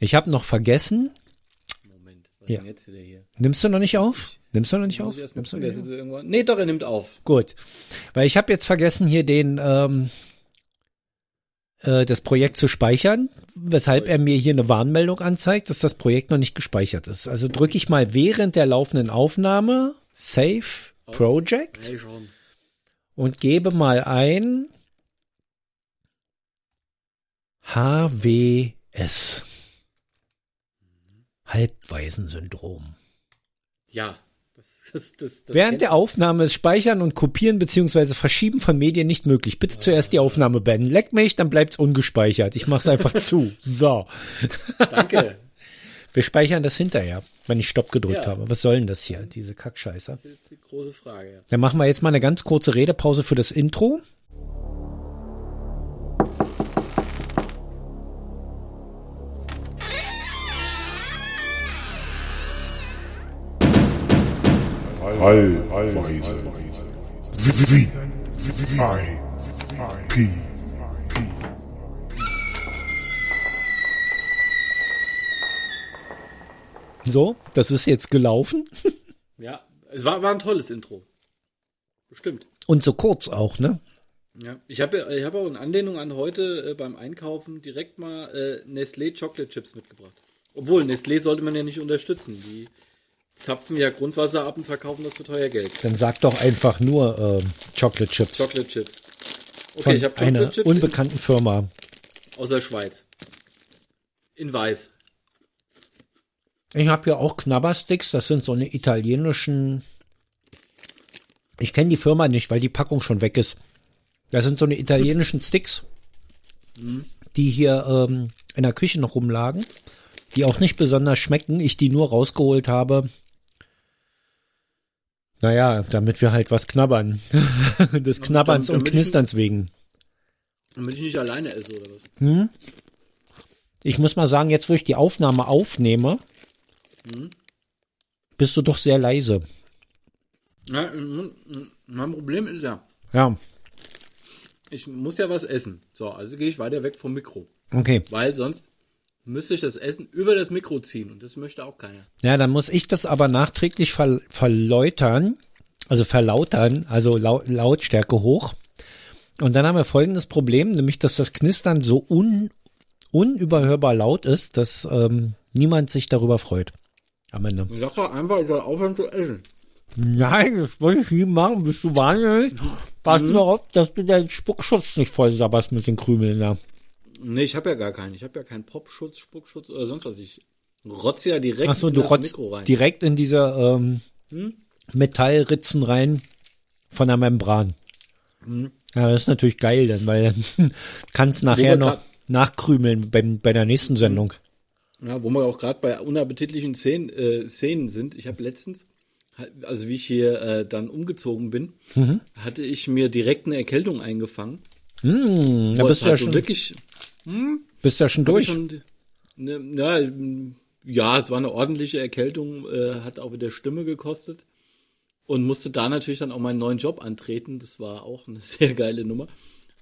Ich habe noch vergessen. Moment, was Ja. ist denn jetzt wieder hier? Nimmst du noch nicht auf? Nimmst du noch nicht auf? Nimmst du nicht auf? Nee, doch, er nimmt auf. Gut. Weil ich habe jetzt vergessen, hier den ähm, äh, das Projekt zu speichern, weshalb er mir hier eine Warnmeldung anzeigt, dass das Projekt noch nicht gespeichert ist. Also drücke ich mal während der laufenden Aufnahme Save Project und gebe mal ein HWS. Halbwaisensyndrom. Ja. Das, das, das, Während der Aufnahme ist Speichern und Kopieren bzw. Verschieben von Medien nicht möglich. Bitte zuerst die Aufnahme beenden. Leck mich, dann bleibt's ungespeichert. Ich mach's einfach zu. So. Danke. Wir speichern das hinterher, wenn ich Stopp gedrückt Ja. habe. Was soll denn das hier, diese Kackscheiße? Das ist jetzt die große Frage. Ja. Dann machen wir jetzt mal eine ganz kurze Redepause für das Intro. P So, das ist jetzt gelaufen. ja, es war, war ein tolles Intro. Bestimmt. Und so kurz auch, ne? Ja, ich habe ich hab auch in Anlehnung an heute äh, beim Einkaufen direkt mal äh, Nestlé Chocolate Chips mitgebracht. Obwohl, Nestlé sollte man ja nicht unterstützen. Die zapfen ja Grundwasser ab und verkaufen das für teuer Geld. Dann sag doch einfach nur ähm, Chocolate Chips. Chocolate Chips. Okay, von ich habe Chocolate Chips unbekannten Firma. aus der Schweiz. In weiß. Ich habe hier auch Knabbersticks. Das sind so eine italienischen. Ich kenne die Firma nicht, weil die Packung schon weg ist. Das sind so eine italienischen Sticks, die hier ähm, in der Küche noch rumlagen, die auch nicht besonders schmecken. Ich die nur rausgeholt habe. Naja, damit wir halt was knabbern. Des Knabberns damit und ich- Knisterns wegen. Damit ich nicht alleine esse oder was. Ich muss mal sagen, jetzt wo ich die Aufnahme aufnehme, bist du doch sehr leise. Ja, mein Problem ist ja, Ja, ich muss ja was essen. So, also gehe ich weiter weg vom Mikro. okay. Weil sonst müsste ich das Essen über das Mikro ziehen und das möchte auch keiner. Ja, dann muss ich das aber nachträglich ver verläutern, also verlautern, also lau Lautstärke hoch. Und dann haben wir folgendes Problem, nämlich dass das Knistern so un unüberhörbar laut ist, dass ähm, niemand sich darüber freut. Am Ende. Ich sag doch einfach, ich soll aufhören zu essen. Nein, das wollte ich nie machen. Bist du wahnsinnig? Pass nur auf, dass du deinen Spuckschutz nicht voll sabberst mit den Krümeln da. Nee, ich habe ja gar keinen. Ich habe ja keinen Popschutz, Spuckschutz oder sonst was. Ich rotze ja direkt Ach so, in du das rotzt Mikro rein. direkt in diese ähm, Metallritzen rein von der Membran. Ja, das ist natürlich geil dann, weil dann kannst nachher noch nachkrümeln beim, bei der nächsten Sendung. Ja, wo wir auch gerade bei unappetitlichen Szenen, äh, Szenen sind. Ich habe letztens, also wie ich hier äh, dann umgezogen bin, Mhm. hatte ich mir direkt eine Erkältung eingefangen. Hm, da bist du ja halt schon, wirklich bist du ja schon Hab durch. Schon, ne, ja, m, ja, es war eine ordentliche Erkältung, äh, hat auch wieder Stimme gekostet und musste da natürlich dann auch meinen neuen Job antreten. Das war auch eine sehr geile Nummer.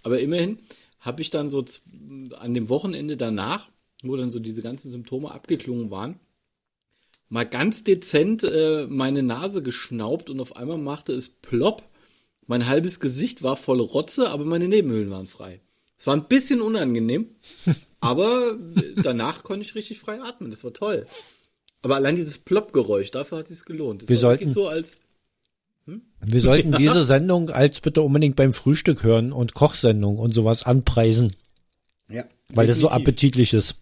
Aber immerhin habe ich dann so an dem Wochenende danach, wo dann so diese ganzen Symptome abgeklungen waren, mal ganz dezent äh, meine Nase geschnaubt und auf einmal machte es plopp. Mein halbes Gesicht war voll Rotze, aber meine Nebenhöhlen waren frei. Es war ein bisschen unangenehm, aber danach konnte ich richtig frei atmen. Das war toll. Aber allein dieses Plopp-Geräusch, dafür hat sich's gelohnt. Das Wir sollten- so als Wir sollten diese Sendung als bitte unbedingt beim Frühstück hören und Kochsendung und sowas anpreisen, ja, weil das so definitiv. appetitlich ist.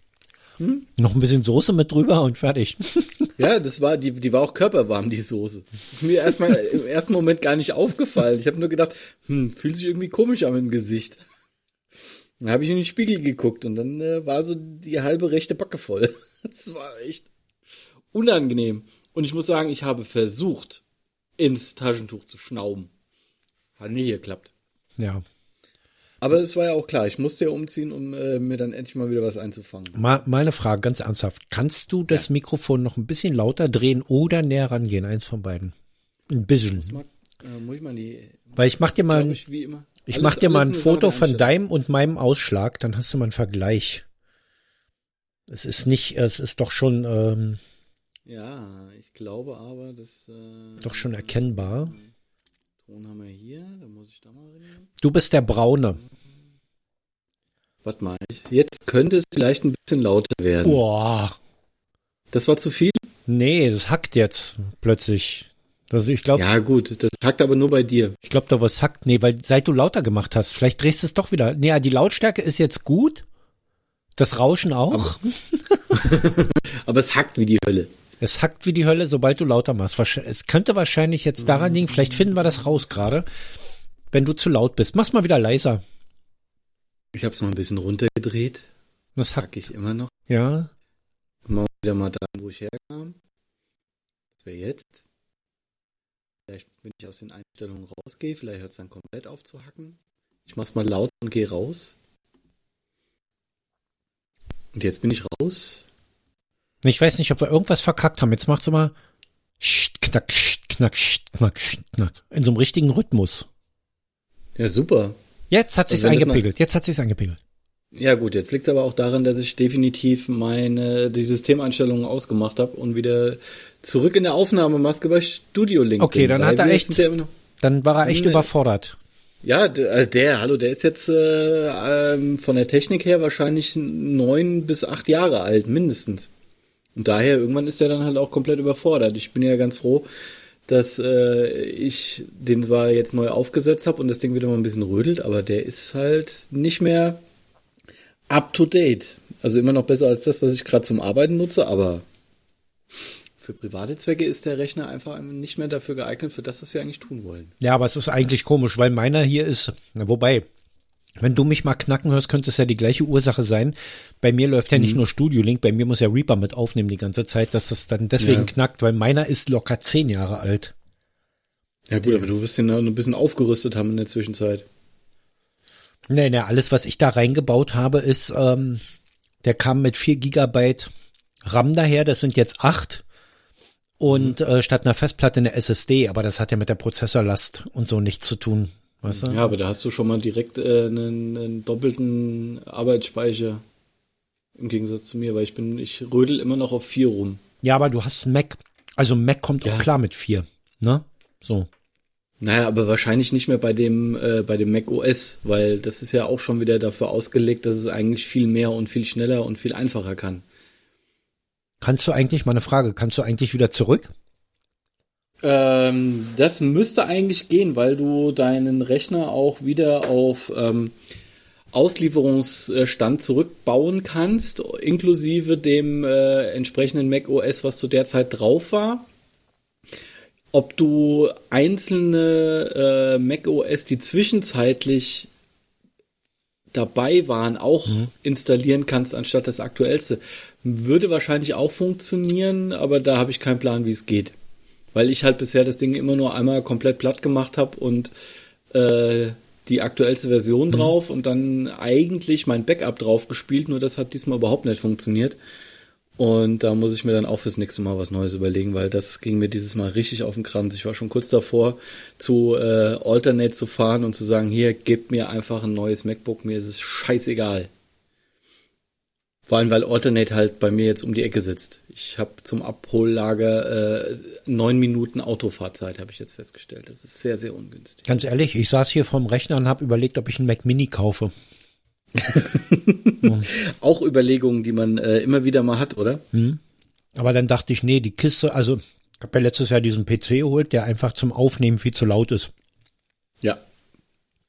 Noch ein bisschen Soße mit drüber und fertig. Ja, das war die die war auch körperwarm die Soße. Das ist mir erstmal im ersten Moment gar nicht aufgefallen. Ich habe nur gedacht, hm, fühlt sich irgendwie komisch an im Gesicht. Dann habe ich in den Spiegel geguckt und dann äh, war so die halbe rechte Backe voll. Das war echt unangenehm. Und ich muss sagen, ich habe versucht, ins Taschentuch zu schnauben. Hat nie geklappt. Ja. Aber es war ja auch klar, ich musste ja umziehen, um äh, mir dann endlich mal wieder was einzufangen. Mal, mal eine Frage, ganz ernsthaft. Kannst du das Mikrofon noch ein bisschen lauter drehen oder näher rangehen? Eins von beiden. Ein bisschen. Mal, äh, muss ich mal die, Weil ich mach dir mal, ich, wie immer. Ich Alles- mach dir mal ein Foto von deinem und meinem Ausschlag, dann hast du mal einen Vergleich. Es ist nicht, es ist doch schon, ähm, Ja, ich glaube aber, dass. Äh, doch schon erkennbar. Ton haben wir hier, da muss ich da mal rein. Du bist der Braune. Was mal ich? Jetzt könnte es vielleicht ein bisschen lauter werden. Boah. Das war zu viel? Nee, das hackt jetzt plötzlich. Das, ich glaube, Ja, gut, das hackt aber nur bei dir. ich glaube, da was hackt. Nee, weil seit du lauter gemacht hast, vielleicht drehst du es doch wieder. Nee, die Lautstärke ist jetzt gut. Das Rauschen auch. Aber es hackt wie die Hölle. Es hackt wie die Hölle, sobald du lauter machst. Es könnte wahrscheinlich jetzt daran liegen, vielleicht finden wir das raus gerade, wenn du zu laut bist. Mach's mal wieder leiser. Ich habe es mal ein bisschen runtergedreht. Das hackt, Hack ich immer noch. ja. Mal wieder mal da, wo ich herkam. Das wäre jetzt. Vielleicht, wenn ich aus den Einstellungen rausgehe, vielleicht hört es dann komplett auf zu hacken. Ich mach's mal laut und gehe raus. Und jetzt bin ich raus. Ich weiß nicht, ob wir irgendwas verkackt haben. Jetzt macht's immer knack, knack, knack, knack. In so einem richtigen Rhythmus. Ja, super. Jetzt hat sich's Also das eingepegelt. Jetzt hat sich's eingepegelt. Ja gut, jetzt liegt es aber auch daran, dass ich definitiv meine die Systemeinstellungen ausgemacht habe und wieder zurück in der Aufnahmemaske bei Studio Link Okay, bin, dann hat er echt- Dann war er echt Nee. überfordert. ja der, also der, hallo, der ist jetzt äh, ähm, von der Technik her wahrscheinlich neun bis acht Jahre alt, mindestens. Und daher, irgendwann ist er dann halt auch komplett überfordert. Ich bin ja ganz froh, dass äh, ich den zwar jetzt neu aufgesetzt habe und das Ding wieder mal ein bisschen rödelt, aber der ist halt nicht mehr up to date. Also immer noch besser als das, was ich gerade zum Arbeiten nutze, aber für private Zwecke ist der Rechner einfach nicht mehr dafür geeignet für das, was wir eigentlich tun wollen. Ja, aber es ist eigentlich komisch, weil meiner hier ist, na, wobei, wenn du mich mal knacken hörst, könnte es ja die gleiche Ursache sein. Bei mir läuft ja Mhm. nicht nur Studio Link, bei mir muss ja Reaper mit aufnehmen die ganze Zeit, dass das dann deswegen Ja. knackt, weil meiner ist locker zehn Jahre alt. Ja gut, aber du wirst ihn noch ein bisschen aufgerüstet haben in der Zwischenzeit. Nee, nee, alles, was ich da reingebaut habe, ist, ähm, der kam mit 4 Gigabyte RAM daher, das sind jetzt 8. Und Mhm. äh, statt einer Festplatte eine SSD, aber das hat ja mit der Prozessorlast und so nichts zu tun. Weißt du? Ja, aber da hast du schon mal direkt äh, einen, einen doppelten Arbeitsspeicher im Gegensatz zu mir, weil ich bin, ich rödel immer noch auf vier rum. Ja, aber du hast Mac. Also Mac kommt Ja. auch klar mit 4. Ne? So. Naja, aber wahrscheinlich nicht mehr bei dem, äh, bei dem Mac OS, weil das ist ja auch schon wieder dafür ausgelegt, dass es eigentlich viel mehr und viel schneller und viel einfacher kann. Kannst du eigentlich, mal eine Frage, kannst du eigentlich wieder zurück? Ähm, das müsste eigentlich gehen, weil du deinen Rechner auch wieder auf ähm, Auslieferungsstand zurückbauen kannst, inklusive dem äh, entsprechenden Mac OS, was zu der Zeit drauf war. Ob du einzelne äh, Mac OS, die zwischenzeitlich dabei waren, auch installieren kannst, anstatt das aktuellste. Würde wahrscheinlich auch funktionieren, aber da habe ich keinen Plan, wie es geht. Weil ich halt bisher das Ding immer nur einmal komplett platt gemacht habe und äh, die aktuellste Version drauf und dann eigentlich mein Backup drauf gespielt, nur das hat diesmal überhaupt nicht funktioniert. Und da muss ich mir dann auch fürs nächste Mal was Neues überlegen, weil das ging mir dieses Mal richtig auf den Kranz. Ich war schon kurz davor, zu äh, Alternate zu fahren und zu sagen, hier, gebt mir einfach ein neues MacBook, mir ist es scheißegal. Vor allem, weil Alternate halt bei mir jetzt um die Ecke sitzt. Ich habe zum Abhollager äh, neun Minuten Autofahrzeit, habe ich jetzt festgestellt. Das ist sehr, sehr ungünstig. Ganz ehrlich, ich saß hier vorm Rechner und habe überlegt, ob ich einen Mac Mini kaufe. Auch Überlegungen, die man äh, immer wieder mal hat, oder? Aber dann dachte ich, nee, die Kiste, also ich habe ja letztes Jahr diesen PC geholt, der einfach zum Aufnehmen viel zu laut ist. Ja.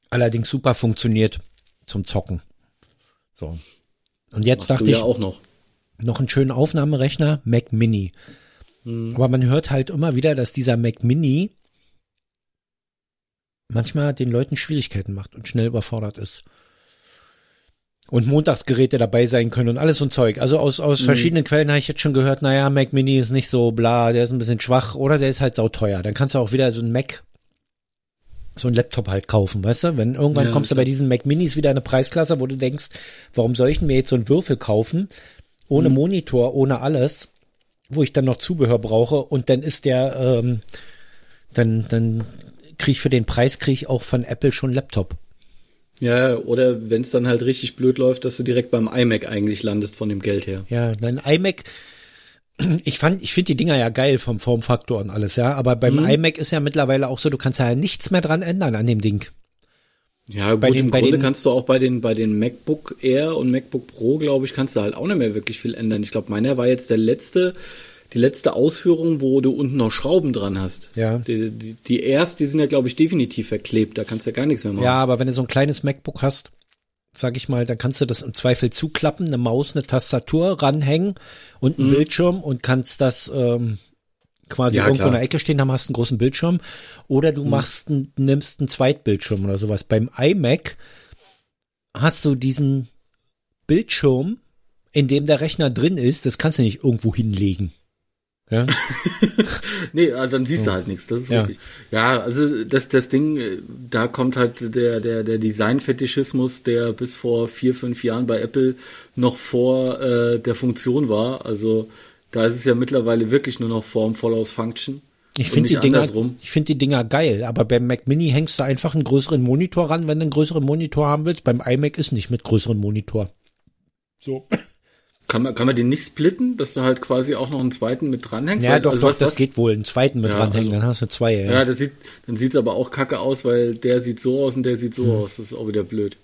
Allerdings super funktioniert zum Zocken. So. Und jetzt Machst dachte ja ich, auch noch. noch einen schönen Aufnahmerechner, Mac Mini. Aber man hört halt immer wieder, dass dieser Mac Mini manchmal den Leuten Schwierigkeiten macht und schnell überfordert ist. Und Montagsgeräte dabei sein können und alles so ein Zeug. Also aus, aus verschiedenen Quellen habe ich jetzt schon gehört, naja, Mac Mini ist nicht so bla, der ist ein bisschen schwach oder der ist halt sauteuer. Dann kannst du auch wieder so ein Mac, so ein Laptop halt kaufen, weißt du? Wenn irgendwann Ja, kommst du bei diesen Mac Minis wieder in eine Preisklasse, wo du denkst, warum soll ich denn mir jetzt so einen Würfel kaufen? Ohne Monitor, ohne alles, wo ich dann noch Zubehör brauche und dann ist der, ähm, dann, dann krieg ich für den Preis krieg ich auch von Apple schon Laptop. Ja, oder wenn es dann halt richtig blöd läuft, dass du direkt beim iMac eigentlich landest von dem Geld her. Ja, dein iMac, ich fand, ich finde die Dinger ja geil vom Formfaktor und alles, ja. Aber beim Mhm. iMac ist ja mittlerweile auch so, du kannst ja nichts mehr dran ändern an dem Ding. Ja, Bei gut, den- im bei Grunde den- kannst du auch bei den, bei den MacBook Air und MacBook Pro, glaube ich, kannst du halt auch nicht mehr wirklich viel ändern. Ich glaube, meiner war jetzt der letzte, die letzte Ausführung, wo du unten noch Schrauben dran hast. Ja. Die, die, die Airs, die sind ja, glaube ich, definitiv verklebt. Da kannst du ja gar nichts mehr machen. Ja, aber wenn du so ein kleines MacBook hast, sag ich mal, dann kannst du das im Zweifel zuklappen, eine Maus, eine Tastatur ranhängen und einen Bildschirm und kannst das ähm, quasi Mhm. Ja, irgendwo klar. Mhm. in der Ecke stehen, dann hast du einen großen Bildschirm. Oder du machst einen, nimmst einen Zweitbildschirm oder sowas. Beim iMac hast du diesen Bildschirm, in dem der Rechner drin ist, das kannst du nicht irgendwo hinlegen. Ja, Nee, also dann siehst du halt nichts, das ist Ja. richtig. Ja, also das, das Ding, äh, da kommt halt der, der, der Design-Fetischismus, der bis vor vier, fünf Jahren bei Apple noch vor äh, der Funktion war. Also da ist es ja mittlerweile wirklich nur noch Form follows Function. ich finde die Dinger, andersrum. ich finde die Dinger geil, aber beim Mac Mini hängst du einfach einen größeren Monitor ran, wenn du einen größeren Monitor haben willst. Beim iMac ist nicht mit größerem Monitor. So. Kann man, kann man den nicht splitten, dass du halt quasi auch noch einen zweiten mit dranhängst? Ja, Weil- doch, also doch, das was- geht wohl. Einen zweiten mit Ja, dranhängen, also- dann hast du zwei. Ja. Ja, das sieht, dann sieht's aber auch kacke aus, weil der sieht so aus und der sieht so Hm. aus. Das ist auch wieder blöd.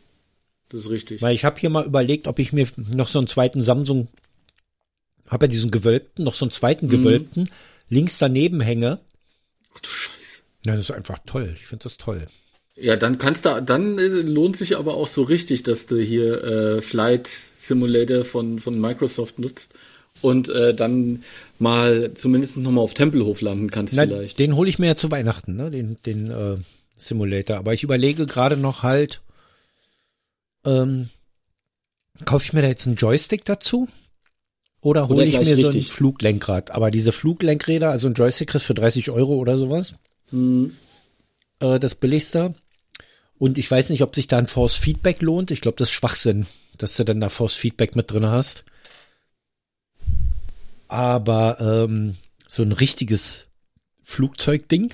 Das ist richtig. Weil ich habe hier mal überlegt, ob ich mir noch so einen zweiten Samsung, habe ja diesen gewölbten, noch so einen zweiten Mhm. gewölbten, links daneben hänge. Ach du Scheiße. Ja, das ist einfach toll. Ich finde das toll. Ja, dann kannst du, dann äh, lohnt sich aber auch so richtig, dass du hier äh, Flight Simulator von, von Microsoft nutzt und äh, dann mal zumindest noch mal auf Tempelhof landen kannst Na, vielleicht. den hole ich mir ja zu Weihnachten, ne? Den, den äh, Simulator. Aber ich überlege gerade noch halt, ähm, kaufe ich mir da jetzt einen Joystick dazu? Oder hole ich mir so ein richtig. Fluglenkrad? Aber diese Fluglenkräder, also ein Joystick kriegst du für 30 Euro oder sowas. Hm. Äh, das billigste. Und ich weiß nicht, ob sich da ein Force Feedback lohnt. Ich glaube, das ist Schwachsinn, dass du dann da Force Feedback mit drin hast. Aber ähm, so ein richtiges Flugzeugding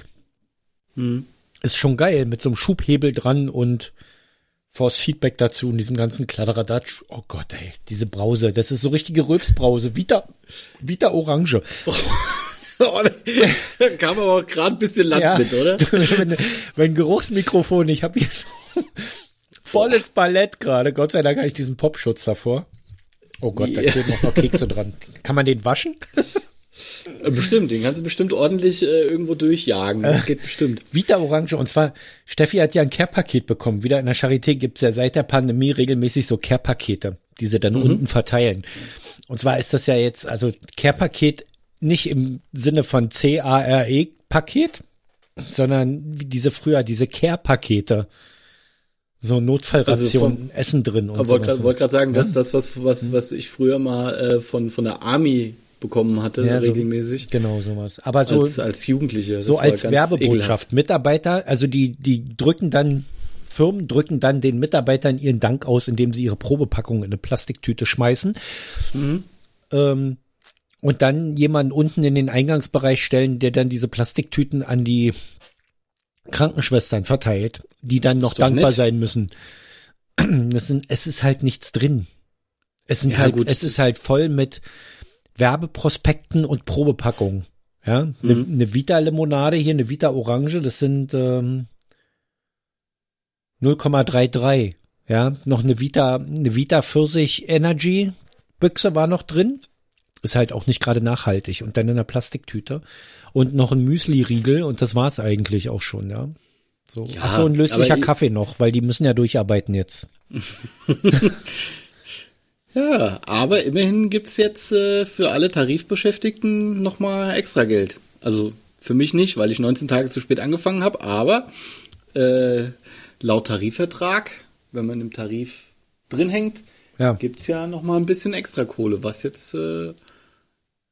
Hm. ist schon geil mit so einem Schubhebel dran und Force Feedback dazu und diesem ganzen Kladderadatsch. Oh Gott, ey, diese Brause, das ist so richtige Rülpsbrause, Vita, Vita Orange. Kam aber auch gerade ein bisschen Land Ja. mit, oder? wenn, wenn Geruchsmikrofon, ich habe hier so volles Ballett gerade. Gott sei Dank habe ich diesen Popschutz davor. Oh Gott, da Ja. kleben auch noch Kekse dran. Kann man den waschen? Äh, Bestimmt, den kannst du bestimmt ordentlich äh, irgendwo durchjagen. Das geht bestimmt. Vita Orange. Und zwar, Steffi hat ja ein Care-Paket bekommen. Wieder in der Charité gibt's ja seit der Pandemie regelmäßig so Care-Pakete, die sie dann unten verteilen. Und zwar ist das ja jetzt, also Care-Paket nicht im Sinne von C-A-R-E-Paket, sondern wie diese früher, diese Care-Pakete. So Notfallration, Also vom- Essen drin und Aber wollte sowas. gerade wollt grad sagen, das ist das, was, was, was ich früher mal äh, von, von der Army bekommen hatte, Ja, so- regelmäßig. Genau, sowas. Aber so, als, als Jugendliche. So als Werbebotschaft. Mitarbeiter, also die, die drücken dann, Firmen drücken dann den Mitarbeitern ihren Dank aus, indem sie ihre Probepackung in eine Plastiktüte schmeißen. Ähm, und dann jemanden unten in den Eingangsbereich stellen, der dann diese Plastiktüten an die Krankenschwestern verteilt, die dann noch dankbar nett. sein müssen. Das sind, es ist halt nichts drin. Es sind Ja, halt, gut, es ist halt voll mit Werbeprospekten und Probepackungen. Ja, eine, Mhm. eine Vita-Limonade hier, eine Vita-Orange, das sind ähm, 0,33. Ja, noch eine Vita, eine Vita Pfirsich Energy Büchse war noch drin. Ist halt auch nicht gerade nachhaltig. Und dann in einer Plastiktüte. Und noch ein Müsli-Riegel und das war's eigentlich auch schon, ja. So. Ja, Ach so, ein löslicher Kaffee noch, weil die müssen ja durcharbeiten jetzt. Ja, aber immerhin gibt's jetzt äh, für alle Tarifbeschäftigten nochmal extra Geld. Also für mich nicht, weil ich 19 Tage zu spät angefangen habe, aber äh, laut Tarifvertrag, wenn man im Tarif drin hängt, Ja. gibt's ja nochmal ein bisschen extra Kohle, was jetzt äh,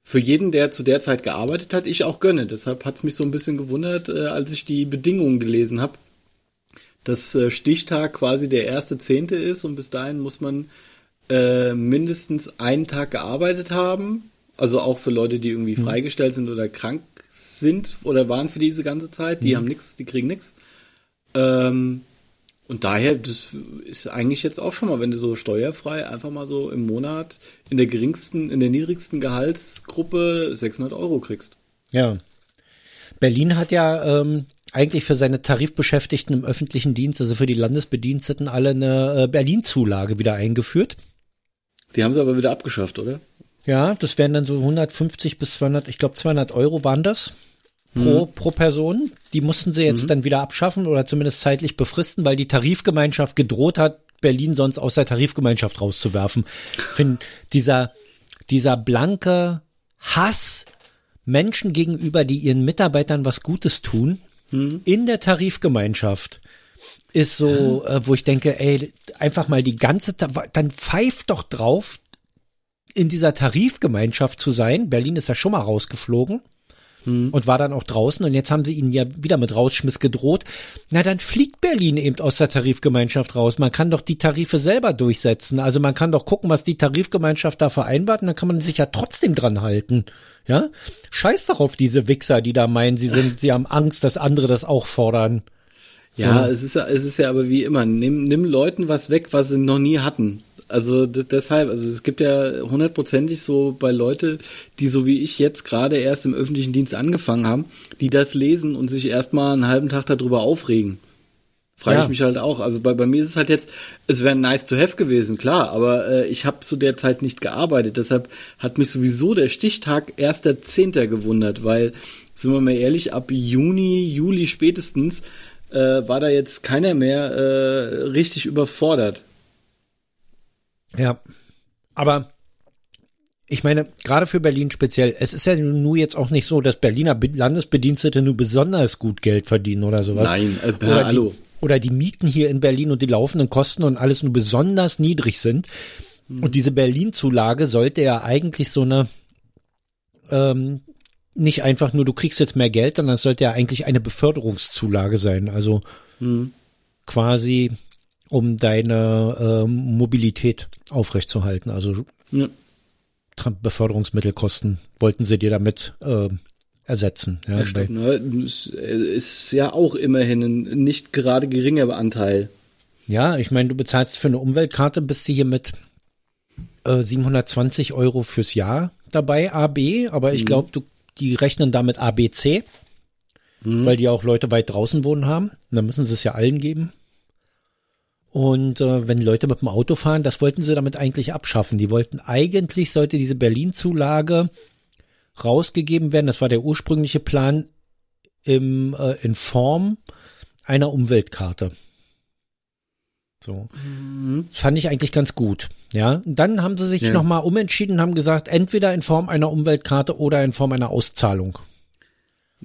für jeden, der zu der Zeit gearbeitet hat, ich auch gönne. Deshalb hat's mich so ein bisschen gewundert, äh, als ich die Bedingungen gelesen habe, dass äh, Stichtag quasi der erste Zehnte ist und bis dahin muss man äh, mindestens einen Tag gearbeitet haben. Also auch für Leute, die irgendwie freigestellt sind oder krank sind oder waren für diese ganze Zeit. Die haben nichts, die kriegen nichts. Ähm, Und daher, das ist eigentlich jetzt auch schon mal, wenn du so steuerfrei einfach mal so im Monat in der geringsten, in der niedrigsten Gehaltsgruppe 600 Euro kriegst. Ja. Berlin hat ja ähm, eigentlich für seine Tarifbeschäftigten im öffentlichen Dienst, also für die Landesbediensteten, alle eine äh, Berlin-Zulage wieder eingeführt. Die haben sie aber wieder abgeschafft, oder? Ja, das wären dann so 150 bis 200, ich glaube 200 Euro waren das pro, mhm. pro Person. Die mussten sie jetzt mhm. dann wieder abschaffen oder zumindest zeitlich befristen, weil die Tarifgemeinschaft gedroht hat, Berlin sonst aus der Tarifgemeinschaft rauszuwerfen. Ich finde, dieser, dieser blanke Hass Menschen gegenüber, die ihren Mitarbeitern was Gutes tun, mhm. in der Tarifgemeinschaft ist so, äh, wo ich denke, ey, einfach mal die ganze, dann pfeift doch drauf, in dieser Tarifgemeinschaft zu sein. Berlin ist ja schon mal rausgeflogen hm. und war dann auch draußen und jetzt haben sie ihnen ja wieder mit Rausschmiss gedroht. Na, dann fliegt Berlin eben aus der Tarifgemeinschaft raus. Man kann doch die Tarife selber durchsetzen. Also man kann doch gucken, was die Tarifgemeinschaft da vereinbart und dann kann man sich ja trotzdem dran halten. Ja? Scheiß doch auf diese Wichser, die da meinen, sie sind, sie haben Angst, dass andere das auch fordern. So. Ja, es ist, es ist ja aber wie immer, nimm, nimm Leuten was weg, was sie noch nie hatten. Also deshalb, also es gibt ja hundertprozentig so bei Leute, die so wie ich jetzt gerade erst im öffentlichen Dienst angefangen haben, die das lesen und sich erstmal einen halben Tag darüber aufregen. Frage ja. ich mich halt auch. Also bei, bei mir ist es halt jetzt, es wäre nice to have gewesen, klar, aber äh, ich habe zu der Zeit nicht gearbeitet. Deshalb hat mich sowieso der Stichtag 1.10. gewundert, weil, sind wir mal ehrlich, ab Juni, Juli spätestens äh, war da jetzt keiner mehr äh, richtig überfordert. Ja, aber ich meine, gerade für Berlin speziell, es ist ja nur jetzt auch nicht so, dass Berliner Landesbedienstete nur besonders gut Geld verdienen oder sowas. Nein, äh, oder hallo. Die, oder die Mieten hier in Berlin und die laufenden Kosten und alles nur besonders niedrig sind. Mhm. Und diese Berlin-Zulage sollte ja eigentlich so eine, ähm, nicht einfach nur, du kriegst jetzt mehr Geld, sondern es sollte ja eigentlich eine Beförderungszulage sein. Also mhm. quasi um deine äh, Mobilität aufrechtzuerhalten. Also ja. Beförderungsmittelkosten wollten sie dir damit äh, ersetzen. Ja, ja stimmt, ne? ist ja auch immerhin ein nicht gerade geringer Anteil. Ja, ich meine, du bezahlst für eine Umweltkarte, bist du hier mit äh, 720 Euro fürs Jahr dabei, AB, aber ich mhm. glaube, die rechnen damit ABC, mhm. weil die auch Leute weit draußen wohnen haben. Dann müssen sie es ja allen geben. Und äh, wenn Leute mit dem Auto fahren, das wollten sie damit eigentlich abschaffen. Die wollten eigentlich, sollte diese Berlin-Zulage rausgegeben werden, das war der ursprüngliche Plan, im, äh, in Form einer Umweltkarte. So. Mhm. Das fand ich eigentlich ganz gut. Ja. Und dann haben sie sich ja. nochmal umentschieden und haben gesagt, entweder in Form einer Umweltkarte oder in Form einer Auszahlung.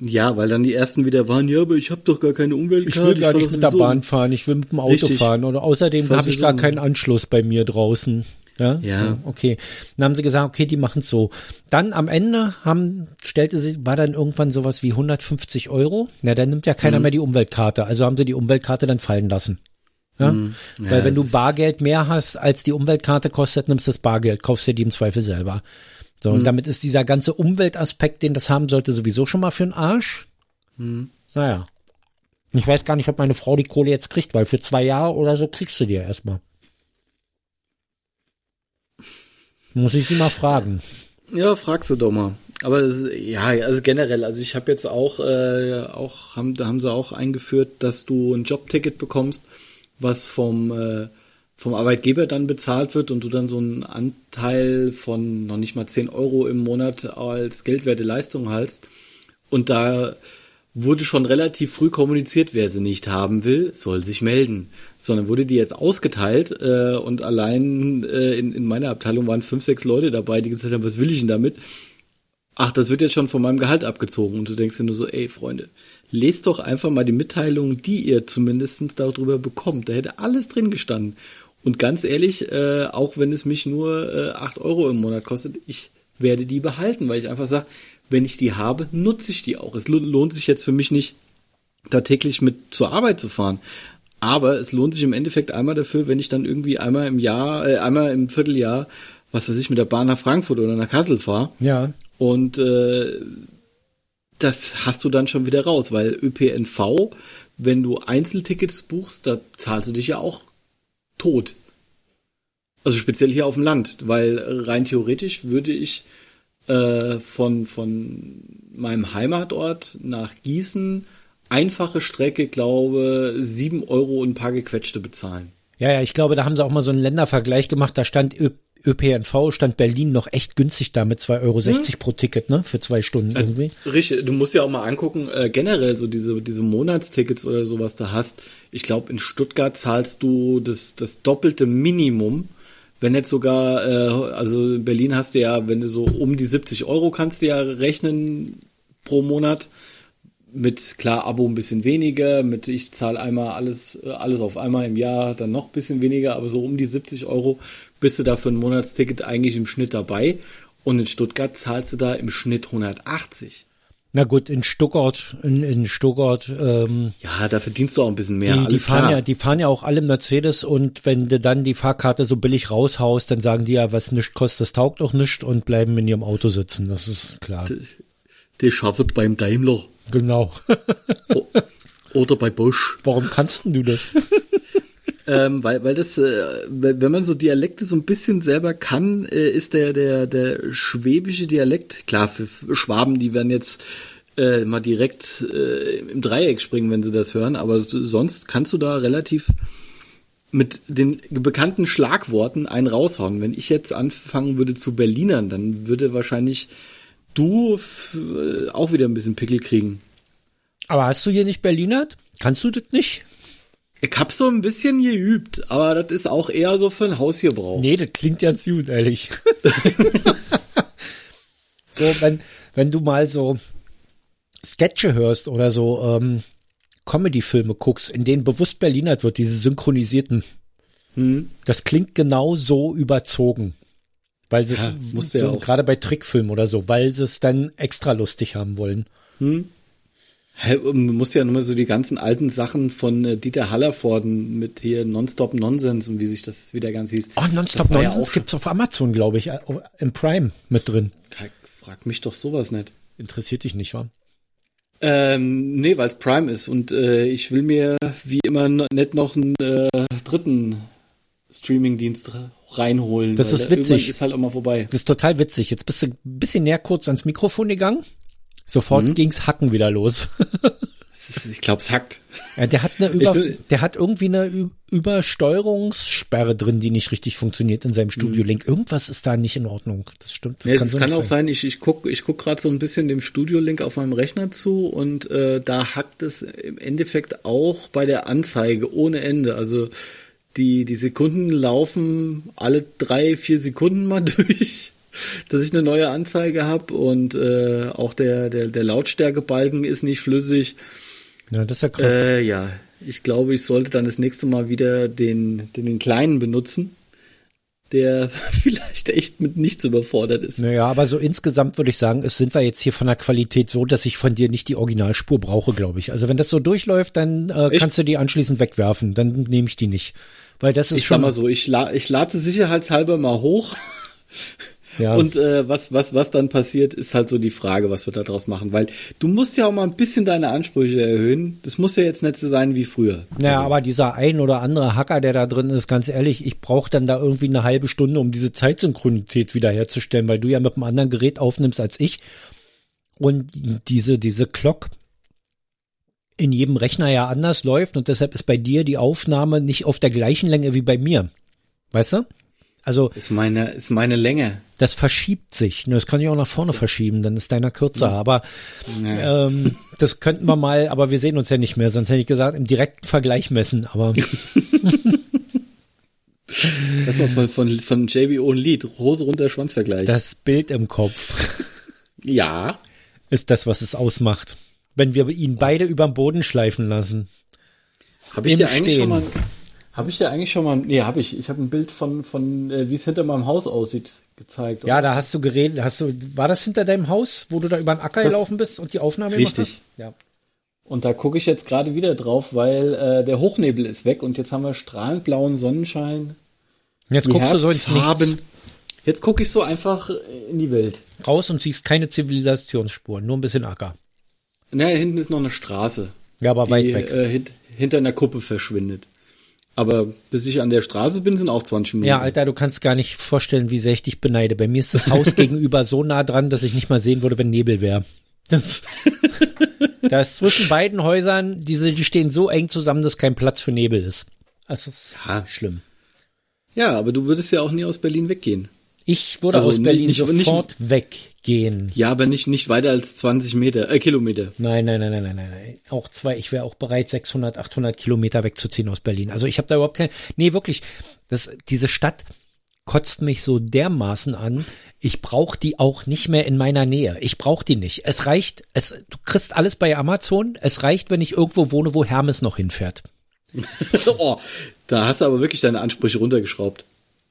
Ja, weil dann die ersten wieder waren, ja, aber ich habe doch gar keine Umweltkarte. Ich will gar ich nicht mit der Bahn fahren, ich will mit dem Auto Richtig. fahren oder außerdem habe ich gar keinen Anschluss bei mir draußen. Ja, ja. So, okay. Dann haben sie gesagt, okay, die machen es so. Dann am Ende haben, stellte sie, war dann irgendwann sowas wie 150 Euro. Ja, dann nimmt ja keiner mhm. mehr die Umweltkarte. Also haben sie die Umweltkarte dann fallen lassen. Ja? Mhm. ja Weil wenn du Bargeld mehr hast, als die Umweltkarte kostet, nimmst du das Bargeld, kaufst dir die im Zweifel selber. So, und mhm. damit ist dieser ganze Umweltaspekt, den das haben sollte, sowieso schon mal für den Arsch. Mhm. Naja. Ich weiß gar nicht, ob meine Frau die Kohle jetzt kriegt, weil für zwei Jahre oder so kriegst du die ja erstmal. Muss ich sie mal fragen. Ja, fragst du doch mal. Aber das, ja, also generell, also ich habe jetzt auch, äh, auch haben, da haben sie auch eingeführt, dass du ein Jobticket bekommst, was vom äh, vom Arbeitgeber dann bezahlt wird und du dann so einen Anteil von noch nicht mal 10 Euro im Monat als geldwerte Leistung hast. Und da wurde schon relativ früh kommuniziert, wer sie nicht haben will, soll sich melden. Sondern wurde die jetzt ausgeteilt äh, und allein äh, in, in meiner Abteilung waren fünf, sechs Leute dabei, die gesagt haben, was will ich denn damit? Ach, das wird jetzt schon von meinem Gehalt abgezogen. Und du denkst dir nur so, ey Freunde, lest doch einfach mal die Mitteilungen, die ihr zumindest darüber bekommt. Da hätte alles drin gestanden. Und ganz ehrlich, äh, auch wenn es mich nur äh, 8 Euro im Monat kostet, ich werde die behalten, weil ich einfach sage, wenn ich die habe, nutze ich die auch. Es lohnt sich jetzt für mich nicht, da täglich mit zur Arbeit zu fahren. Aber es lohnt sich im Endeffekt einmal dafür, wenn ich dann irgendwie einmal im Jahr, äh, einmal im Vierteljahr, was weiß ich, mit der Bahn nach Frankfurt oder nach Kassel fahre. Ja. Und äh, das hast du dann schon wieder raus, weil ÖPNV wenn du Einzeltickets buchst, da zahlst du dich ja auch tot. Also speziell hier auf dem Land, weil rein theoretisch würde ich äh, von, von meinem Heimatort nach Gießen einfache Strecke, glaube, sieben Euro und ein paar gequetschte bezahlen. Ja, ja, ich glaube, da haben sie auch mal so einen Ländervergleich gemacht. Da stand ÖPNV, stand Berlin noch echt günstig da mit 2,60 Euro hm. pro Ticket, ne? Für zwei Stunden irgendwie. Richtig, du musst ja auch mal angucken, äh, generell so diese, diese Monatstickets oder sowas da hast. Ich glaube, in Stuttgart zahlst du das, das doppelte Minimum. Wenn jetzt sogar, äh, also in Berlin hast du ja, wenn du so um die 70 Euro kannst du ja rechnen pro Monat mit klar Abo ein bisschen weniger, mit ich zahle einmal alles, alles auf einmal im Jahr, dann noch ein bisschen weniger, aber so um die 70 Euro bist du da für ein Monatsticket eigentlich im Schnitt dabei. Und in Stuttgart zahlst du da im Schnitt 180. Na gut, in Stuttgart, in, in Stuttgart. Ähm, ja, da verdienst du auch ein bisschen mehr. Die, die fahren klar. ja, die fahren ja auch alle Mercedes und wenn du dann die Fahrkarte so billig raushaust, dann sagen die ja, was nichts kostet, das taugt auch nicht und bleiben in ihrem Auto sitzen. Das ist klar. Die, die schafft beim Daimler. Genau. Oder bei Bosch. Warum kannst du das? ähm, weil, weil das, äh, wenn man so Dialekte so ein bisschen selber kann, äh, ist der, der, der schwäbische Dialekt, klar, für Schwaben, die werden jetzt äh, mal direkt äh, im Dreieck springen, wenn sie das hören, aber sonst kannst du da relativ mit den bekannten Schlagworten einen raushauen. Wenn ich jetzt anfangen würde zu Berlinern, dann würde wahrscheinlich du äh, auch wieder ein bisschen Pickel kriegen. Aber hast du hier nicht Berlinert? Kannst du das nicht? Ich hab so ein bisschen geübt, aber das ist auch eher so für ein Hausgebrauch. Nee, das klingt ganz gut, ehrlich. so, wenn, wenn du mal so Sketche hörst oder so ähm, Comedy-Filme guckst, in denen bewusst Berlinert wird, diese synchronisierten, hm. das klingt genau so überzogen. Weil sie ja, es so, ja gerade bei Trickfilmen oder so, weil sie es dann extra lustig haben wollen. Hm. Man muss ja nur so die ganzen alten Sachen von äh, Dieter Hallervorden mit hier Nonstop Nonsense und wie sich das wieder ganz hieß. Oh, Nonstop Nonsense ja gibt's auf Amazon, glaube ich, äh, im Prime mit drin. Frag mich doch sowas nicht. Interessiert dich nicht, wa? Ähm, nee, weil es Prime ist und äh, ich will mir wie immer nicht noch einen äh, dritten Streamingdienst reinholen. Das ist witzig. Ist halt auch mal vorbei. Das ist total witzig. Jetzt bist du ein bisschen näher kurz ans Mikrofon gegangen. Sofort mhm. ging's Hacken wieder los. ich glaube, es hackt. Ja, der hat eine Über, der hat irgendwie eine Übersteuerungssperre drin, die nicht richtig funktioniert in seinem Studio Link. Mhm. Irgendwas ist da nicht in Ordnung. Das stimmt. Das nee, kann, so kann auch sein. sein. Ich, ich guck, ich guck gerade so ein bisschen dem Studio Link auf meinem Rechner zu und äh, da hackt es im Endeffekt auch bei der Anzeige ohne Ende. Also die, die Sekunden laufen alle drei, vier Sekunden mal durch dass ich eine neue Anzeige habe und äh, auch der, der, der Lautstärkebalken ist nicht flüssig. Ja, das ist ja krass. Äh, ja, ich glaube, ich sollte dann das nächste Mal wieder den, den, den kleinen benutzen, der vielleicht echt mit nichts überfordert ist. Naja, aber so insgesamt würde ich sagen, es sind wir jetzt hier von der Qualität so, dass ich von dir nicht die Originalspur brauche, glaube ich. Also wenn das so durchläuft, dann äh, kannst du die anschließend wegwerfen, dann nehme ich die nicht. Weil das ist ich schon. sag mal so, ich, la ich lade sicherheitshalber mal hoch. Ja. Und äh, was, was, was dann passiert, ist halt so die Frage, was wir da draus machen. Weil du musst ja auch mal ein bisschen deine Ansprüche erhöhen. Das muss ja jetzt nicht so sein wie früher. Naja, also. aber dieser ein oder andere Hacker, der da drin ist, ganz ehrlich, ich brauche dann da irgendwie eine halbe Stunde, um diese Zeitsynchronität wiederherzustellen, weil du ja mit einem anderen Gerät aufnimmst als ich. Und diese, diese Clock in jedem Rechner ja anders läuft und deshalb ist bei dir die Aufnahme nicht auf der gleichen Länge wie bei mir. Weißt du? Also ist meine ist meine Länge. Das verschiebt sich. Das kann ich auch nach vorne verschieben, dann ist deiner kürzer. Aber ja. ähm, das könnten wir mal. Aber wir sehen uns ja nicht mehr. Sonst hätte ich gesagt im direkten Vergleich messen. Aber das war von von, von JBO ein Lied. Hose runter Schwanzvergleich. Das Bild im Kopf. ja. Ist das, was es ausmacht. Wenn wir ihn beide über den Boden schleifen lassen. Habe ich dir eigentlich Stehen. schon mal habe ich dir eigentlich schon mal, nee, habe ich. Ich habe ein Bild von, von äh, wie es hinter meinem Haus aussieht, gezeigt. Oder? Ja, da hast du geredet, hast du, war das hinter deinem Haus, wo du da über den Acker das, gelaufen bist und die Aufnahme richtig. gemacht hast? Ja. Und da gucke ich jetzt gerade wieder drauf, weil äh, der Hochnebel ist weg und jetzt haben wir strahlend blauen Sonnenschein. Jetzt guckst du so ins Nichts. Jetzt gucke ich so einfach in die Welt. Raus und siehst keine Zivilisationsspur, nur ein bisschen Acker. Na, hinten ist noch eine Straße. Ja, aber die weit weg. Äh, hint, hinter einer Kuppe verschwindet. Aber bis ich an der Straße bin, sind auch 20 Minuten. Ja, Alter, du kannst gar nicht vorstellen, wie sehr ich dich beneide. Bei mir ist das Haus gegenüber so nah dran, dass ich nicht mal sehen würde, wenn Nebel wäre. Das, da ist zwischen beiden Häusern, diese, die stehen so eng zusammen, dass kein Platz für Nebel ist. Das ist Ja. schlimm. Ja, aber du würdest ja auch nie aus Berlin weggehen. Ich würde Also aus Berlin nicht- nicht- sofort weggehen. Ja, aber nicht, nicht weiter als 20 Meter, äh, Kilometer. Nein, nein, nein, nein, nein, nein, nein. Auch zwei, ich wäre auch bereit, 600, 800 Kilometer wegzuziehen aus Berlin. Also ich habe da überhaupt kein, nee, wirklich, das, diese Stadt kotzt mich so dermaßen an. Ich brauche die auch nicht mehr in meiner Nähe. Ich brauche die nicht. Es reicht, es, du kriegst alles bei Amazon. Es reicht, wenn ich irgendwo wohne, wo Hermes noch hinfährt. oh, da hast du aber wirklich deine Ansprüche runtergeschraubt.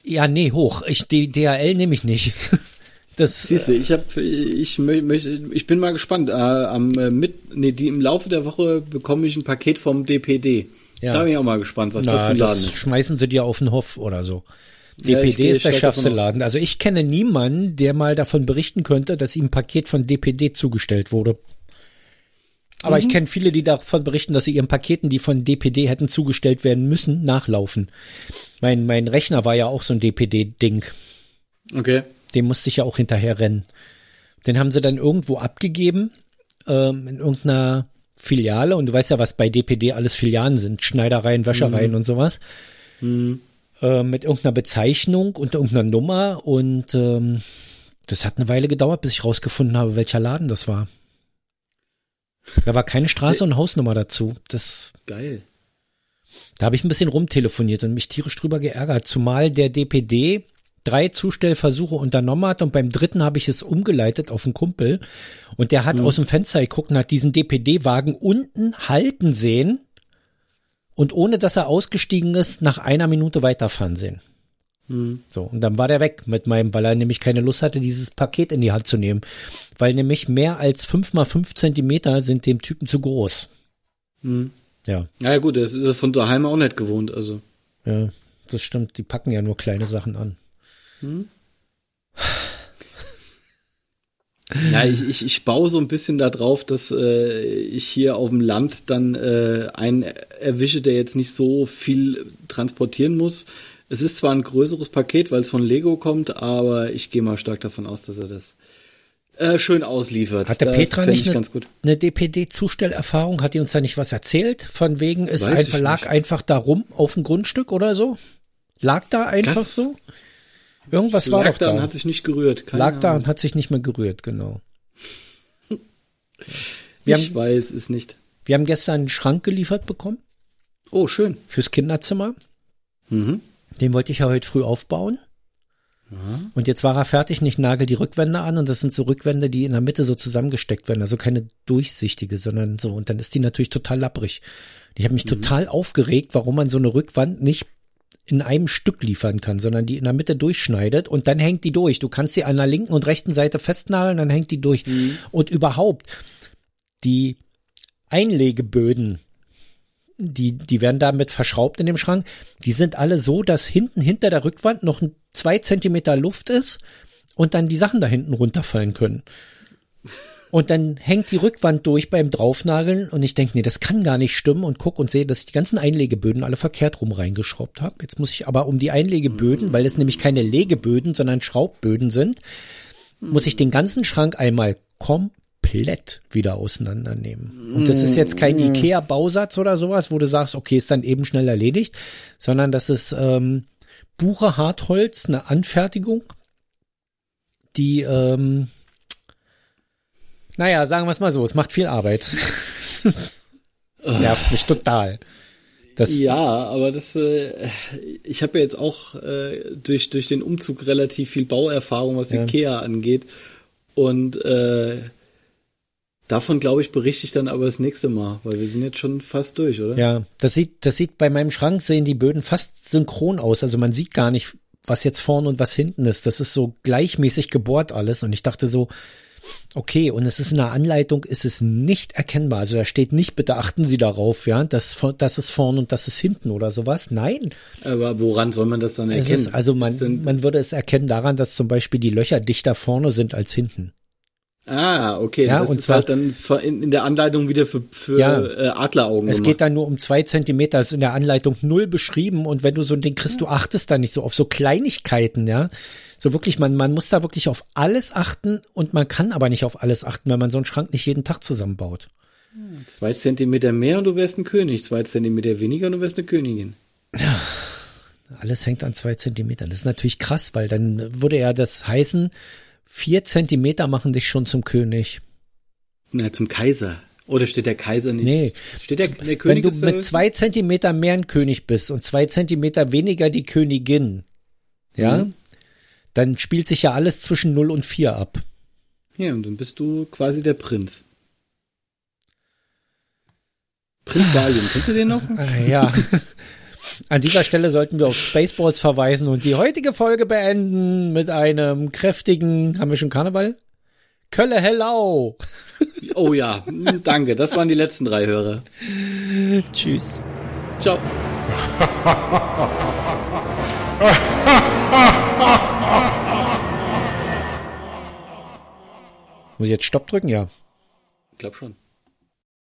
Ja, nee, hoch. Ich, die DHL nehme ich nicht. Das, Siehst du, ich hab, ich mö- möchte, ich bin mal gespannt. Äh, am äh, mit, nee, die im Laufe der Woche bekomme ich ein Paket vom DPD. Ja. Da bin ich auch mal gespannt, was na, das für ein Laden das ist. schmeißen sie dir auf den Hof oder so. Ja, DPD gehe ist der schärfste. Laden. Also ich kenne niemanden, der mal davon berichten könnte, dass ihm ein Paket von DPD zugestellt wurde. Aber Mhm. ich kenne viele, die davon berichten, dass sie ihren Paketen, die von DPD hätten zugestellt werden müssen, nachlaufen. Mein, mein Rechner war ja auch so ein DPD-Ding. Okay. Dem musste ich ja auch hinterher rennen. Den haben sie dann irgendwo abgegeben, ähm, in irgendeiner Filiale. Und du weißt ja, was bei DPD alles Filialen sind. Schneidereien, Wäschereien und sowas. Äh, mit irgendeiner Bezeichnung und irgendeiner Nummer. Und ähm, das hat eine Weile gedauert, bis ich rausgefunden habe, welcher Laden das war. Da war keine Straße und Hausnummer dazu. Das, Geil. da habe ich ein bisschen rumtelefoniert und mich tierisch drüber geärgert. Zumal der DPD drei Zustellversuche unternommen hat und beim dritten habe ich es umgeleitet auf einen Kumpel und der hat aus dem Fenster geguckt und hat diesen DPD-Wagen unten halten sehen und ohne dass er ausgestiegen ist, nach einer Minute weiterfahren sehen. So, und dann war der weg mit meinem, weil er nämlich keine Lust hatte, dieses Paket in die Hand zu nehmen. Weil nämlich mehr als fünf mal fünf Zentimeter sind dem Typen zu groß. Ja, Na ja, gut, das ist er von daheim auch nicht gewohnt, also. ja, das stimmt. Die packen ja nur kleine Sachen an. Ja, ich, ich, ich baue so ein bisschen darauf, dass äh, ich hier auf dem Land dann äh, einen erwische, der jetzt nicht so viel transportieren muss. Es ist zwar ein größeres Paket, weil es von Lego kommt, aber ich gehe mal stark davon aus, dass er das äh, schön ausliefert. Hat der das Petra nicht ich eine, ganz gut. eine DPD-Zustellerfahrung? Hat die uns da nicht was erzählt? Von wegen ist Weiß lag nicht. einfach da rum auf dem Grundstück oder so? Lag da einfach Das so? Irgendwas war Lag doch da da. und hat sich nicht gerührt. Keine lag da Ahnung. und hat sich nicht mehr gerührt, genau. Wir ich haben, weiß es nicht. wir haben gestern einen Schrank geliefert bekommen Oh, schön. fürs Kinderzimmer. Mhm. Den wollte ich ja heute früh aufbauen. Und jetzt war er fertig, und ich nagel die Rückwände an und das sind so Rückwände, die in der Mitte so zusammengesteckt werden, also keine durchsichtige, sondern so. Und dann ist die natürlich total lapprig. Ich habe mich total aufgeregt, warum man so eine Rückwand nicht in einem Stück liefern kann, sondern die in der Mitte durchschneidet und dann hängt die durch. Du kannst sie an der linken und rechten Seite festnageln, dann hängt die durch. Und überhaupt, die Einlegeböden, die, die werden damit verschraubt in dem Schrank. Die sind alle so, dass hinten hinter der Rückwand noch zwei Zentimeter Luft ist und dann die Sachen da hinten runterfallen können. Und dann hängt die Rückwand durch beim Draufnageln und ich denke, nee, das kann gar nicht stimmen und guck und sehe, dass ich die ganzen Einlegeböden alle verkehrt rum reingeschraubt habe. Jetzt muss ich aber um die Einlegeböden, weil es nämlich keine Legeböden, sondern Schraubböden sind, muss ich den ganzen Schrank einmal komplett wieder auseinandernehmen. Und das ist jetzt kein Ikea-Bausatz oder sowas, wo du sagst, okay, ist dann eben schnell erledigt, sondern das ist ähm, Buche Hartholz, eine Anfertigung, die, ähm, naja, sagen wir es mal so, es macht viel Arbeit. Es nervt mich total. Das, Ja, aber das, äh, ich habe ja jetzt auch äh, durch, durch den Umzug relativ viel Bauerfahrung, was Ja. Ikea angeht. Und äh, davon, glaube ich, berichte ich dann aber das nächste Mal, weil wir sind jetzt schon fast durch, oder? Ja, das sieht, das sieht bei meinem Schrank sehen die Böden fast synchron aus. Also man sieht gar nicht, was jetzt vorne und was hinten ist. Das ist so gleichmäßig gebohrt alles. Und ich dachte so, okay, und es ist in der Anleitung, ist es nicht erkennbar. Also da steht nicht, bitte achten Sie darauf, ja, das, das ist vorne und das ist hinten oder sowas. Nein. Aber woran soll man das dann erkennen? ist, also Ist man, denn, man würde es erkennen daran, dass zum Beispiel die Löcher dichter vorne sind als hinten. Ah, okay. Ja, das und ist zwar- halt dann in, in der Anleitung wieder für, für Ja. äh, Adleraugen Es gemacht. geht dann nur um zwei Zentimeter, ist in der Anleitung null beschrieben und wenn du so ein Ding kriegst, du achtest da nicht so auf so Kleinigkeiten, ja. So wirklich, man, man muss da wirklich auf alles achten und man kann aber nicht auf alles achten, wenn man so einen Schrank nicht jeden Tag zusammenbaut. Zwei Zentimeter mehr und du wärst ein König. Zwei Zentimeter weniger und du wärst eine Königin. Alles hängt an zwei Zentimetern. Das ist natürlich krass, weil dann würde ja das heißen, vier Zentimeter machen dich schon zum König. Na, zum Kaiser. Oder steht der Kaiser nicht? Nee. Steht der, der Wenn König du ist mit zwei Zentimeter mehr ein König bist und zwei Zentimeter weniger die Königin, ja, Mhm. dann spielt sich ja alles zwischen 0 und 4 ab. Ja, und dann bist du quasi der Prinz. Prinz Valium, kennst du den noch? Ah, Ja. An dieser Stelle sollten wir auf Spaceballs verweisen und die heutige Folge beenden mit einem kräftigen, haben wir schon Karneval? Kölle Hellau. Oh ja, danke. Das waren die letzten drei Hörer. Tschüss. Ciao. Muss ich jetzt Stopp drücken? Ja. Ich glaub schon.